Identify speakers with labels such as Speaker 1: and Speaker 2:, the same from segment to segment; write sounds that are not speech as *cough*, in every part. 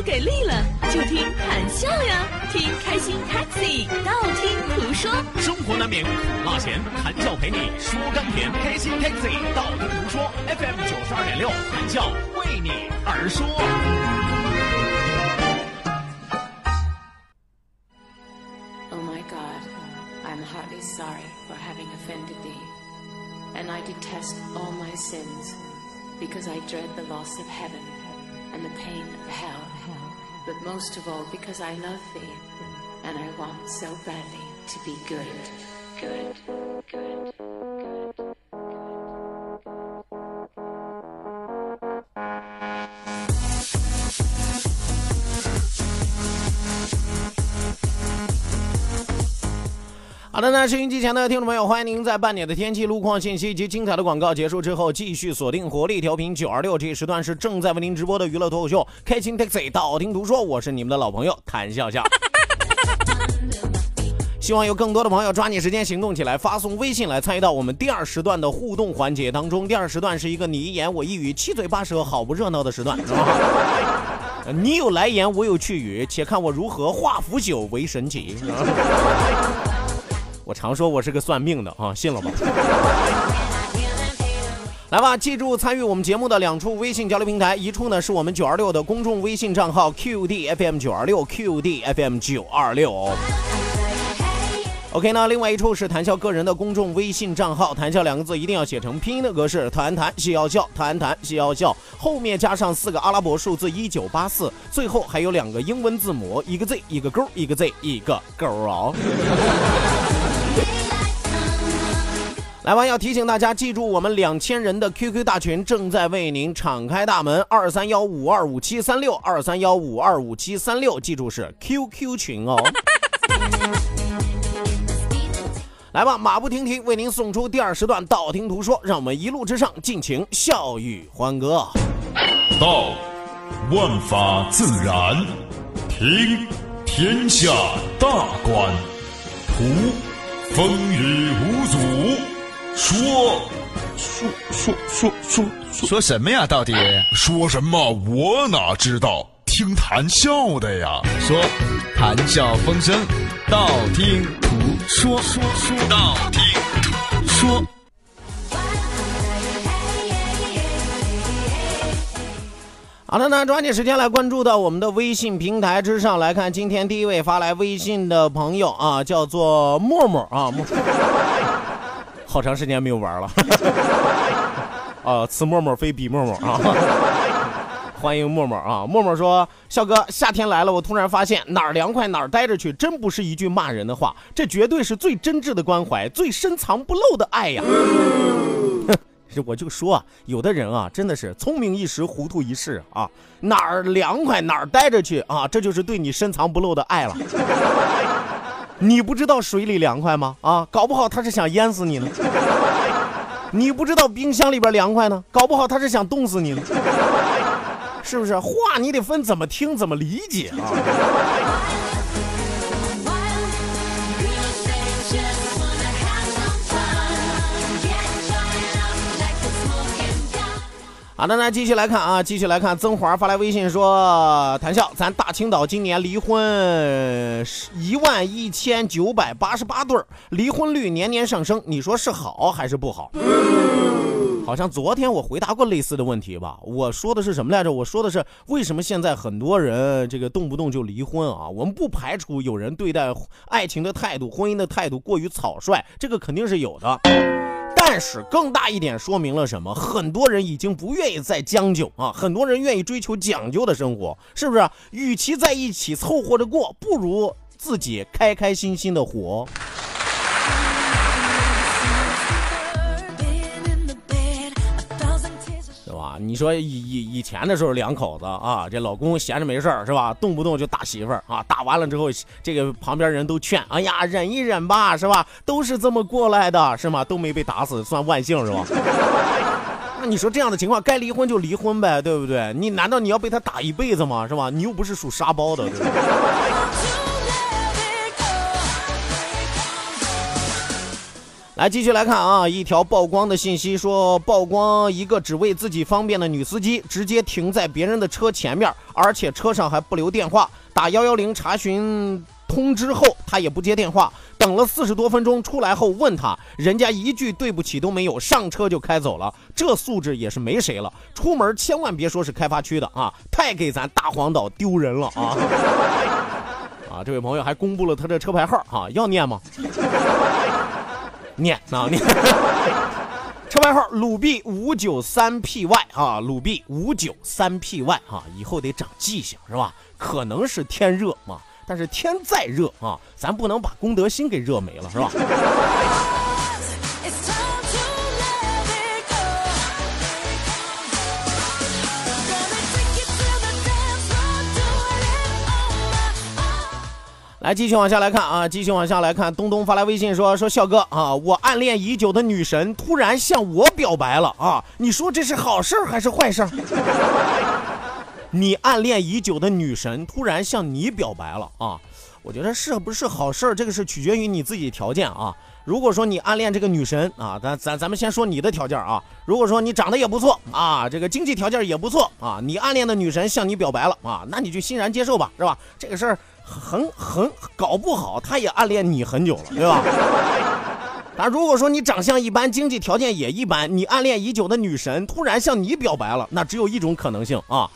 Speaker 1: 不给力了，就听谈笑呀，听开心 Taxi，道听途说。
Speaker 2: 生活难免苦辣咸，谈笑陪你说甘甜。开心 Taxi，道听途说，FM 九十二点六，谈笑为你而说。
Speaker 3: Oh my God, I'm heartily sorry for having offended thee, and I detest all my sins, because I dread the loss of heaven and the pain of hell, but most of all because I love thee, and I want so badly to be good, good, good, good.
Speaker 4: 好的，那收音机前的听众朋友，欢迎您在半点的天气、路况信息及精彩的广告结束之后，继续锁定活力调频九二六，这一时段是正在为您直播的娱乐脱口秀《开心 Taxi》，道听途说，我是你们的老朋友谭笑笑。希望有更多的朋友抓紧时间行动起来，发送微信来参与到我们第二时段的互动环节当中。第二时段是一个你一言我一语、七嘴八舌、好不热闹的时段。是吧 *laughs* 你有来言，我有去语，且看我如何化腐朽为神奇。我常说我是个算命的啊，*laughs* 信了吧？来吧，记住参与我们节目的两处微信交流平台，一处呢是我们九二六的公众微信账号 QDFM 九二六 QDFM 九二六。OK，那另外一处是谈笑个人的公众微信账号，谈笑两个字一定要写成拼音的格式，谈谈戏要笑，谈谈戏要笑，后面加上四个阿拉伯数字一九八四，最后还有两个英文字母，一个 Z 一个勾，一个 Z 一个勾啊。*laughs* 来吧，要提醒大家记住，我们两千人的 QQ 大群正在为您敞开大门，二三幺五二五七三六，二三幺五二五七三六，记住是 QQ 群哦。*laughs* 来吧，马不停蹄为您送出第二时段道听途说，让我们一路之上尽情笑语欢歌。
Speaker 5: 道，万法自然；听，天下大观；图，风雨无阻；说，说说说说说
Speaker 6: 说什么呀？到底
Speaker 5: 说什么？我哪知道？听谈笑的呀。
Speaker 6: 说谈笑风生，道听途说，说说道听途说。
Speaker 4: 好的，那抓紧时间来关注到我们的微信平台之上来看，今天第一位发来微信的朋友啊，叫做默默啊，默好长时间没有玩了，*laughs* 啊，此默默非彼默默啊。欢迎默默啊！默默说：“笑哥，夏天来了，我突然发现哪儿凉快哪儿待着去，真不是一句骂人的话，这绝对是最真挚的关怀，最深藏不露的爱呀！”哼，*laughs* 我就说啊，有的人啊，真的是聪明一时，糊涂一世啊，哪儿凉快哪儿待着去啊，这就是对你深藏不露的爱了。你不知道水里凉快吗？啊，搞不好他是想淹死你呢。你不知道冰箱里边凉快呢，搞不好他是想冻死你呢。是不是话你得分怎么听怎么理解啊？好的，那继续来看啊，继续来看，曾华发来微信说：“谭笑，咱大青岛今年离婚一万一千九百八十八对儿，离婚率年年上升，你说是好还是不好？” *laughs* 好像昨天我回答过类似的问题吧？我说的是什么来着？我说的是为什么现在很多人这个动不动就离婚啊？我们不排除有人对待爱情的态度、婚姻的态度过于草率，这个肯定是有的。但是更大一点说明了什么？很多人已经不愿意再将就啊，很多人愿意追求讲究的生活，是不是？与其在一起凑合着过，不如自己开开心心的活。你说以以以前的时候，两口子啊，这老公闲着没事儿是吧，动不动就打媳妇儿啊，打完了之后，这个旁边人都劝，哎呀，忍一忍吧，是吧？都是这么过来的，是吗？都没被打死，算万幸是吧？那你说这样的情况，该离婚就离婚呗，对不对？你难道你要被他打一辈子吗？是吧？你又不是属沙包的，对不对？来，继续来看啊，一条曝光的信息说，曝光一个只为自己方便的女司机，直接停在别人的车前面，而且车上还不留电话，打幺幺零查询通知后，他也不接电话，等了四十多分钟，出来后问他，人家一句对不起都没有，上车就开走了，这素质也是没谁了。出门千万别说是开发区的啊，太给咱大黄岛丢人了啊！*laughs* 啊，这位朋友还公布了他的车牌号啊，要念吗？念啊念，*laughs* 车牌号鲁 B 五九三 PY 啊，鲁 B 五九三 PY 啊，以后得长记性是吧？可能是天热嘛，但是天再热啊，咱不能把公德心给热没了是吧？来，继续往下来看啊，继续往下来看。东东发来微信说：“说笑哥啊，我暗恋已久的女神突然向我表白了啊，你说这是好事还是坏事儿？” *laughs* 你暗恋已久的女神突然向你表白了啊，我觉得是不是好事这个是取决于你自己条件啊。如果说你暗恋这个女神啊，咱咱咱们先说你的条件啊。如果说你长得也不错啊，这个经济条件也不错啊，你暗恋的女神向你表白了啊，那你就欣然接受吧，是吧？这个事儿。很很搞不好，他也暗恋你很久了，对吧？*laughs* 但如果说你长相一般，经济条件也一般，你暗恋已久的女神突然向你表白了，那只有一种可能性啊，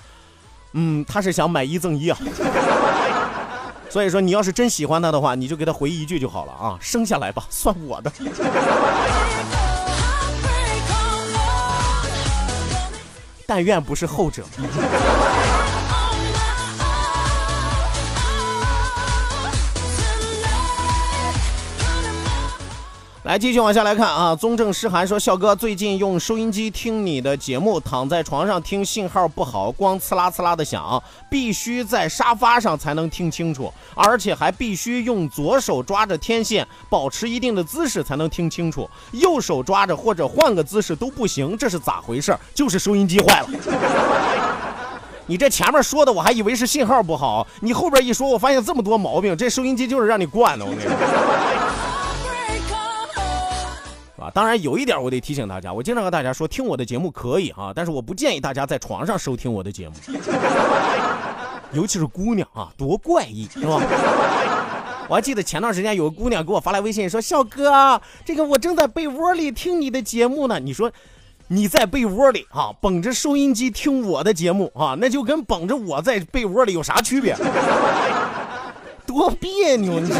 Speaker 4: 嗯，他是想买一赠一啊。*laughs* 所以说，你要是真喜欢他的话，你就给他回一句就好了啊，生下来吧，算我的。*laughs* 但愿不是后者。来继续往下来看啊，宗正诗涵说：“笑哥最近用收音机听你的节目，躺在床上听信号不好，光呲啦呲啦的响，必须在沙发上才能听清楚，而且还必须用左手抓着天线，保持一定的姿势才能听清楚，右手抓着或者换个姿势都不行，这是咋回事？就是收音机坏了。你这前面说的我还以为是信号不好，你后边一说，我发现这么多毛病，这收音机就是让你惯的，我跟你说。”当然有一点我得提醒大家，我经常和大家说，听我的节目可以啊，但是我不建议大家在床上收听我的节目，*laughs* 尤其是姑娘啊，多怪异是吧？我还记得前段时间有个姑娘给我发来微信说：“笑哥，这个我正在被窝里听你的节目呢。”你说你在被窝里啊，捧着收音机听我的节目啊，那就跟捧着我在被窝里有啥区别？多别扭，你说。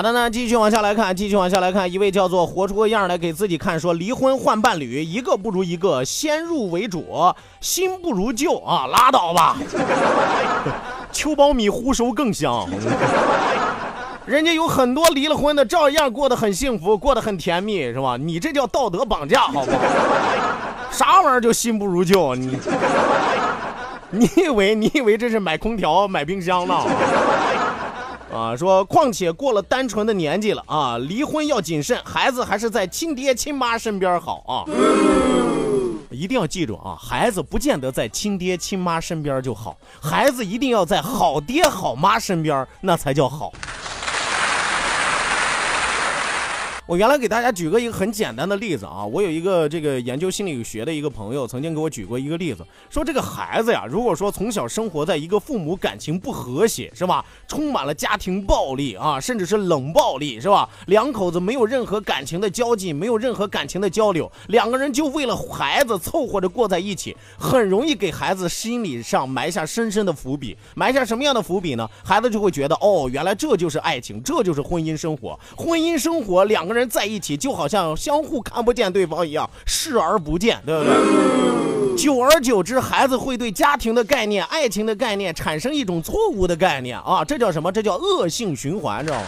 Speaker 4: 好的呢，继续往下来看，继续往下来看，一位叫做活出个样来给自己看，说离婚换伴侣，一个不如一个，先入为主，新不如旧啊，拉倒吧，*laughs* 秋苞米烀熟更香，*laughs* 人家有很多离了婚的，照样过得很幸福，过得很甜蜜，是吧？你这叫道德绑架，好不好？*laughs* 啥玩意儿叫新不如旧？你你以为你以为这是买空调买冰箱呢？啊，说况且过了单纯的年纪了啊，离婚要谨慎，孩子还是在亲爹亲妈身边好啊。一定要记住啊，孩子不见得在亲爹亲妈身边就好，孩子一定要在好爹好妈身边，那才叫好。我原来给大家举个一个很简单的例子啊，我有一个这个研究心理学的一个朋友，曾经给我举过一个例子，说这个孩子呀，如果说从小生活在一个父母感情不和谐，是吧，充满了家庭暴力啊，甚至是冷暴力，是吧，两口子没有任何感情的交际，没有任何感情的交流，两个人就为了孩子凑合着过在一起，很容易给孩子心理上埋下深深的伏笔，埋下什么样的伏笔呢？孩子就会觉得，哦，原来这就是爱情，这就是婚姻生活，婚姻生活两个人。人在一起就好像相互看不见对方一样，视而不见，对不对？久而久之，孩子会对家庭的概念、爱情的概念产生一种错误的概念啊！这叫什么？这叫恶性循环，知道吗？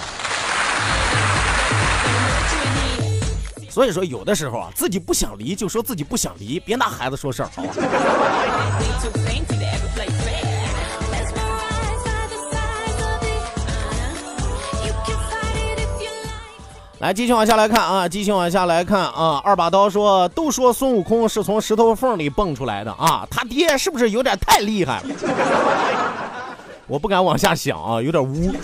Speaker 4: 所以说，有的时候啊，自己不想离就说自己不想离，别拿孩子说事儿，好吧？来，继续往下来看啊，继续往下来看啊。二把刀说，都说孙悟空是从石头缝里蹦出来的啊，他爹是不是有点太厉害了？*laughs* 我不敢往下想啊，有点污。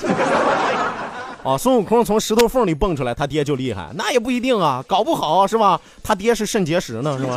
Speaker 4: 啊，*laughs* 孙悟空从石头缝里蹦出来，他爹就厉害？那也不一定啊，搞不好是吧？他爹是肾结石呢，是吧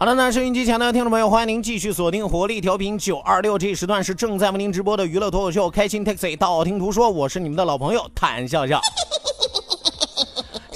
Speaker 4: 好的，那收音机前的听众朋友，欢迎您继续锁定活力调频九二六，这一时段是正在为您直播的娱乐脱口秀《开心 Taxi》，道听途说，我是你们的老朋友谭笑笑。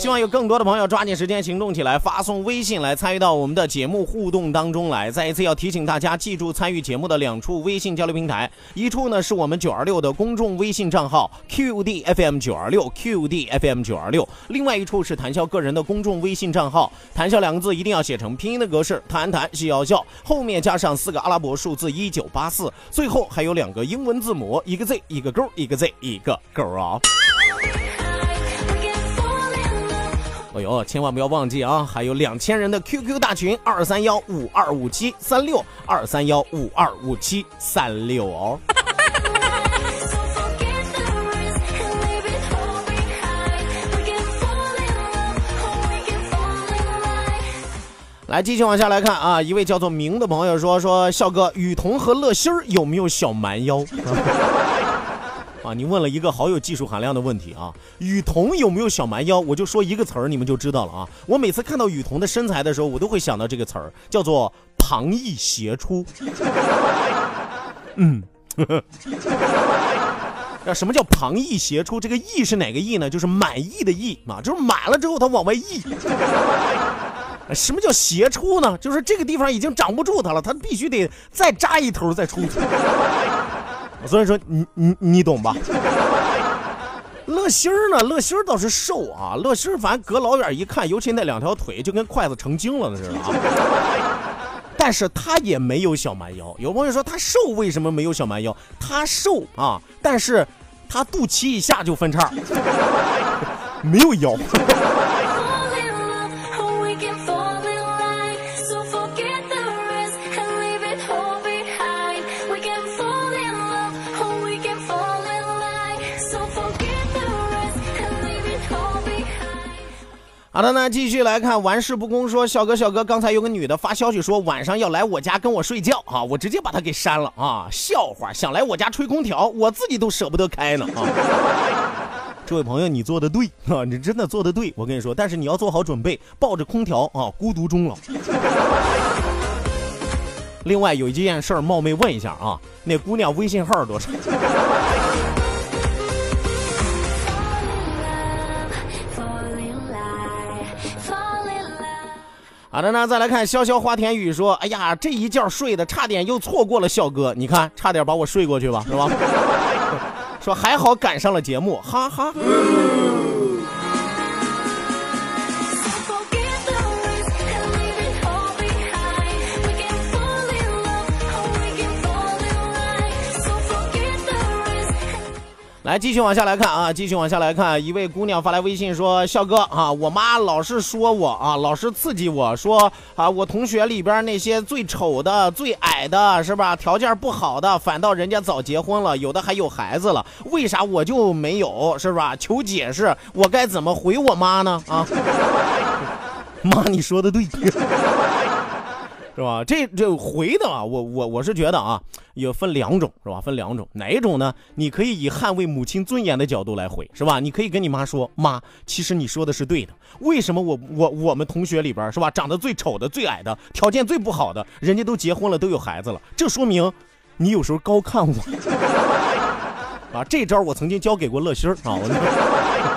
Speaker 4: 希望有更多的朋友抓紧时间行动起来，发送微信来参与到我们的节目互动当中来。再一次要提醒大家，记住参与节目的两处微信交流平台，一处呢是我们九二六的公众微信账号 QDFM 九二六 QDFM 九二六，另外一处是谈笑个人的公众微信账号，谈笑两个字一定要写成拼音的格式，谈谈笑笑，后面加上四个阿拉伯数字一九八四，最后还有两个英文字母，一个 Z 一个勾，一个 Z 一个勾啊。哎呦，千万不要忘记啊！还有两千人的 QQ 大群，二三幺五二五七三六，二三幺五二五七三六哦。*laughs* 来，继续往下来看啊！一位叫做明的朋友说：“说笑哥，雨桐和乐心儿有没有小蛮腰？” *laughs* 啊，你问了一个好有技术含量的问题啊！雨桐有没有小蛮腰？我就说一个词儿，你们就知道了啊！我每次看到雨桐的身材的时候，我都会想到这个词儿，叫做旁逸斜出。嗯，那 *laughs* 什么叫旁逸斜出？这个逸是哪个逸呢？就是满意的意啊，就是满了之后它往外溢。什么叫斜出呢？就是这个地方已经长不住它了，它必须得再扎一头再出去。所以说，你你你懂吧？乐心儿呢？乐心儿倒是瘦啊，乐心儿反正隔老远一看，尤其那两条腿就跟筷子成精了似的啊。*laughs* 但是他也没有小蛮腰。有朋友说他瘦，为什么没有小蛮腰？他瘦啊，但是他肚脐以下就分叉，没有腰。好的，那继续来看，玩世不恭说，小哥小哥，刚才有个女的发消息说晚上要来我家跟我睡觉啊，我直接把她给删了啊，笑话，想来我家吹空调，我自己都舍不得开呢啊。这位朋友，你做的对啊，你真的做的对，我跟你说，但是你要做好准备，抱着空调啊，孤独终老。另外有一件事儿，冒昧问一下啊，那姑娘微信号多少？好的呢，再来看潇潇花田雨说：“哎呀，这一觉睡的差点又错过了笑哥，你看差点把我睡过去吧，是吧？” *laughs* 说还好赶上了节目，哈哈。来，继续往下来看啊，继续往下来看，一位姑娘发来微信说：“笑哥啊，我妈老是说我啊，老是刺激我说啊，我同学里边那些最丑的、最矮的，是吧？条件不好的，反倒人家早结婚了，有的还有孩子了，为啥我就没有？是吧？求解释，我该怎么回我妈呢？啊，妈，你说的对。”是吧？这这回的啊，我我我是觉得啊，有分两种，是吧？分两种，哪一种呢？你可以以捍卫母亲尊严的角度来回，是吧？你可以跟你妈说，妈，其实你说的是对的。为什么我我我们同学里边是吧，长得最丑的、最矮的，条件最不好的，人家都结婚了，都有孩子了，这说明你有时候高看我 *laughs* 啊。这招我曾经教给过乐心啊。我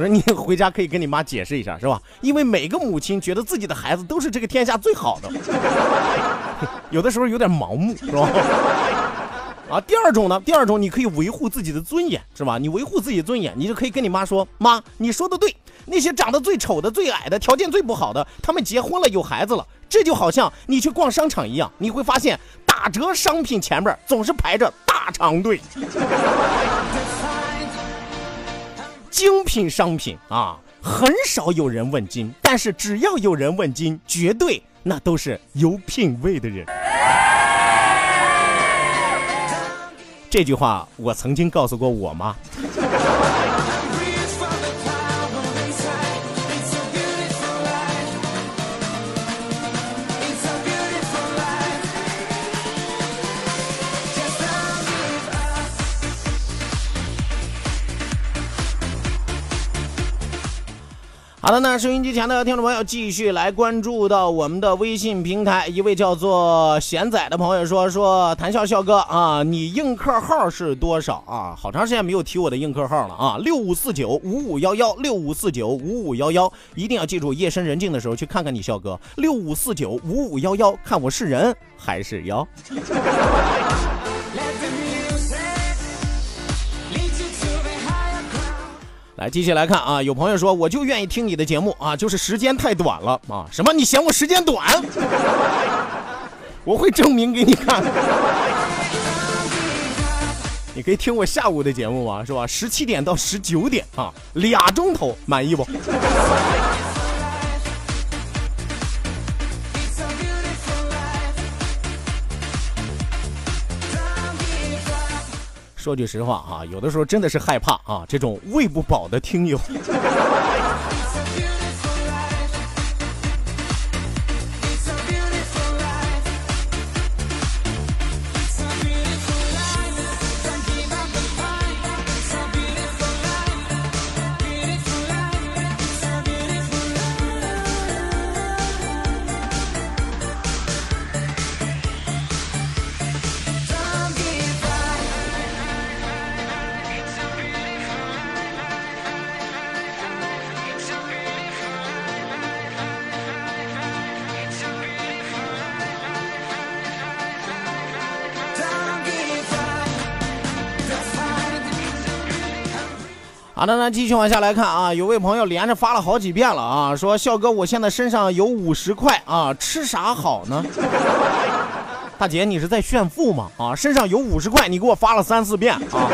Speaker 4: 我说你 *laughs* 回家可以跟你妈解释一下，是吧？因为每个母亲觉得自己的孩子都是这个天下最好的，*laughs* 有的时候有点盲目，是吧？*laughs* 啊，第二种呢，第二种你可以维护自己的尊严，是吧？你维护自己的尊严，你就可以跟你妈说：“妈，你说的对，那些长得最丑的、最矮的、条件最不好的，他们结婚了，有孩子了。这就好像你去逛商场一样，你会发现打折商品前面总是排着大长队。”精品商品啊，很少有人问津，但是只要有人问津，绝对那都是有品位的人。这句话我曾经告诉过我妈。好的，那收音机前的听众朋友，继续来关注到我们的微信平台。一位叫做贤仔的朋友说：“说谈笑笑哥啊，你映客号是多少啊？好长时间没有提我的映客号了啊！六五四九五五幺幺，六五四九五五幺幺，一定要记住，夜深人静的时候去看看你笑哥。六五四九五五幺幺，看我是人还是妖。”来，继续来看啊！有朋友说，我就愿意听你的节目啊，就是时间太短了啊！什么？你嫌我时间短？*laughs* 我会证明给你看。*laughs* 你可以听我下午的节目啊，是吧？十七点到十九点啊，俩钟头，满意不？说句实话啊，有的时候真的是害怕啊，这种喂不饱的听友。好的，那继续往下来看啊，有位朋友连着发了好几遍了啊，说笑哥，我现在身上有五十块啊，吃啥好呢？*laughs* 大姐，你是在炫富吗？啊，身上有五十块，你给我发了三四遍啊，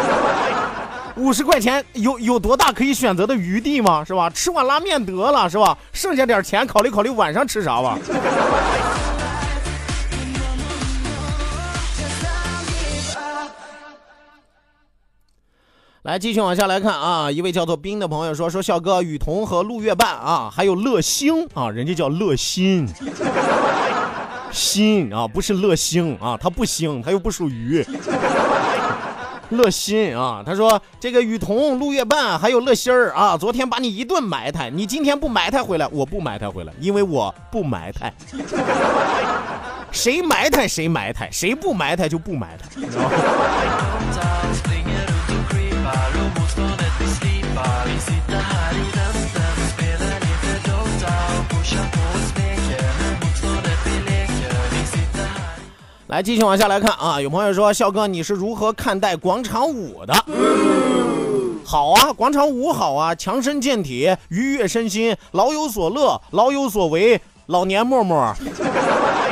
Speaker 4: 五十块钱有有多大可以选择的余地吗？是吧？吃碗拉面得了，是吧？剩下点钱考虑考虑晚上吃啥吧。来继续往下来看啊，一位叫做冰的朋友说说笑哥雨桐和陆月半啊，还有乐星啊，人家叫乐心，*laughs* 心啊不是乐星啊，他不星，他又不属于乐心啊。他说这个雨桐、陆月半还有乐心儿啊，昨天把你一顿埋汰，你今天不埋汰回来，我不埋汰回来，因为我不埋汰，谁埋汰谁埋汰，谁不埋汰就不埋汰。来，继续往下来看啊，有朋友说，笑哥你是如何看待广场舞的？好啊，广场舞好啊，强身健体，愉悦身心，老有所乐，老有所为，老年默默。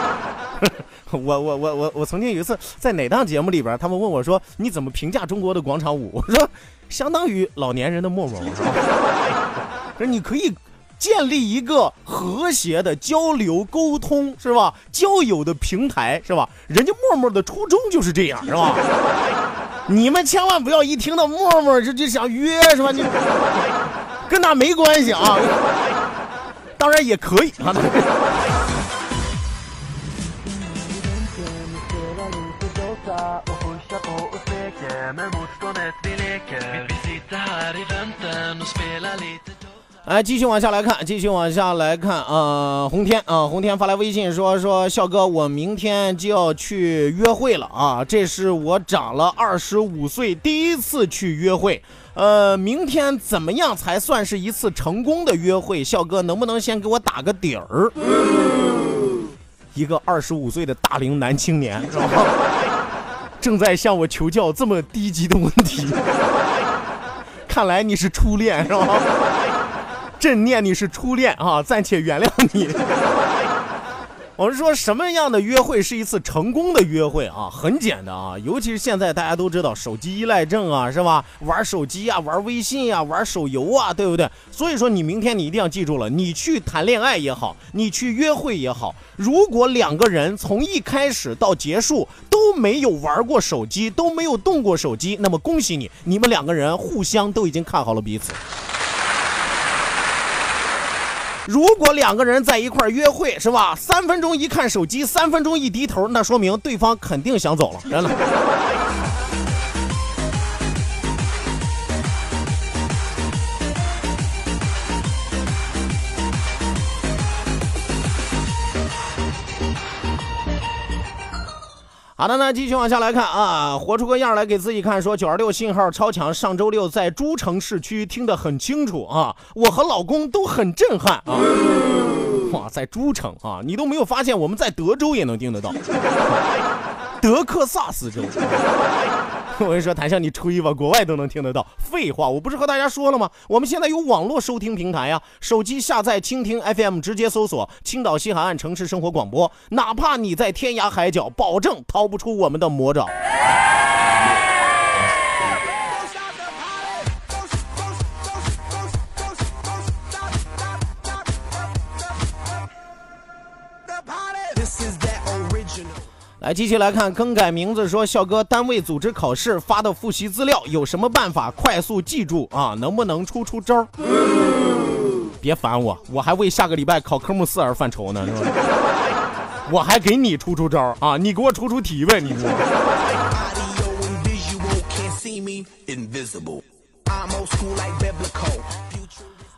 Speaker 4: *laughs* 我我我我我曾经有一次在哪档节目里边，他们问我说：“你怎么评价中国的广场舞？”我说：“相当于老年人的陌陌。”说你可以建立一个和谐的交流沟通，是吧？交友的平台，是吧？人家默默的初衷就是这样，是吧？*laughs* 你们千万不要一听到默默就就想约，是吧？你 *laughs* 跟那没关系啊。当然也可以啊。来，继续往下来看，继续往下来看啊！红天啊，红天发来微信说说，笑哥，我明天就要去约会了啊！这是我长了二十五岁第一次去约会，呃，明天怎么样才算是一次成功的约会？笑哥，能不能先给我打个底儿？一个二十五岁的大龄男青年，是吧？正在向我求教这么低级的问题，看来你是初恋，是吧？朕念你是初恋啊，*laughs* 暂且原谅你。*laughs* 我是说，什么样的约会是一次成功的约会啊？很简单啊，尤其是现在大家都知道手机依赖症啊，是吧？玩手机啊，玩微信呀，玩手游啊，对不对？所以说，你明天你一定要记住了，你去谈恋爱也好，你去约会也好，如果两个人从一开始到结束都没有玩过手机，都没有动过手机，那么恭喜你，你们两个人互相都已经看好了彼此。如果两个人在一块约会，是吧？三分钟一看手机，三分钟一低头，那说明对方肯定想走了，真的。好的，那继续往下来看啊，活出个样来给自己看。说九二六信号超强，上周六在诸城市区听得很清楚啊，我和老公都很震撼啊。哇，在诸城啊，你都没有发现我们在德州也能听得到，德克萨斯州。*laughs* 我跟你说，谭笑，你吹吧，国外都能听得到。废话，我不是和大家说了吗？我们现在有网络收听平台呀，手机下载蜻蜓 FM，直接搜索青岛西海岸城市生活广播，哪怕你在天涯海角，保证逃不出我们的魔爪。来，继续来看更改名字说，笑哥单位组织考试发的复习资料，有什么办法快速记住啊？能不能出出招？别烦我，我还为下个礼拜考科目四而犯愁呢，是吧？我还给你出出招啊！你给我出出题呗，你。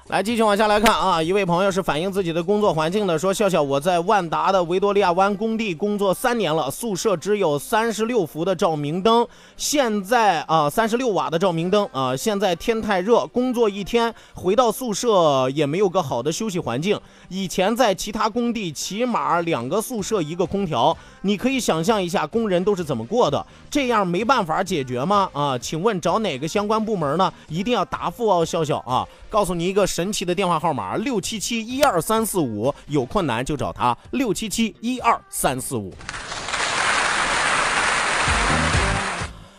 Speaker 4: 来继续往下来看啊，一位朋友是反映自己的工作环境的，说笑笑我在万达的维多利亚湾工地工作三年了，宿舍只有三十六伏的照明灯，现在啊三十六瓦的照明灯啊，现在天太热，工作一天回到宿舍也没有个好的休息环境。以前在其他工地起码两个宿舍一个空调，你可以想象一下工人都是怎么过的，这样没办法解决吗？啊，请问找哪个相关部门呢？一定要答复哦，笑笑啊，告诉你一个。神奇的电话号码六七七一二三四五，有困难就找他六七七一二三四五。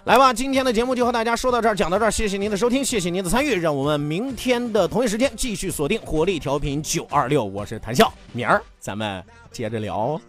Speaker 4: 来吧，今天的节目就和大家说到这儿，讲到这儿，谢谢您的收听，谢谢您的参与，让我们明天的同一时间继续锁定活力调频九二六，我是谭笑，明儿咱们接着聊。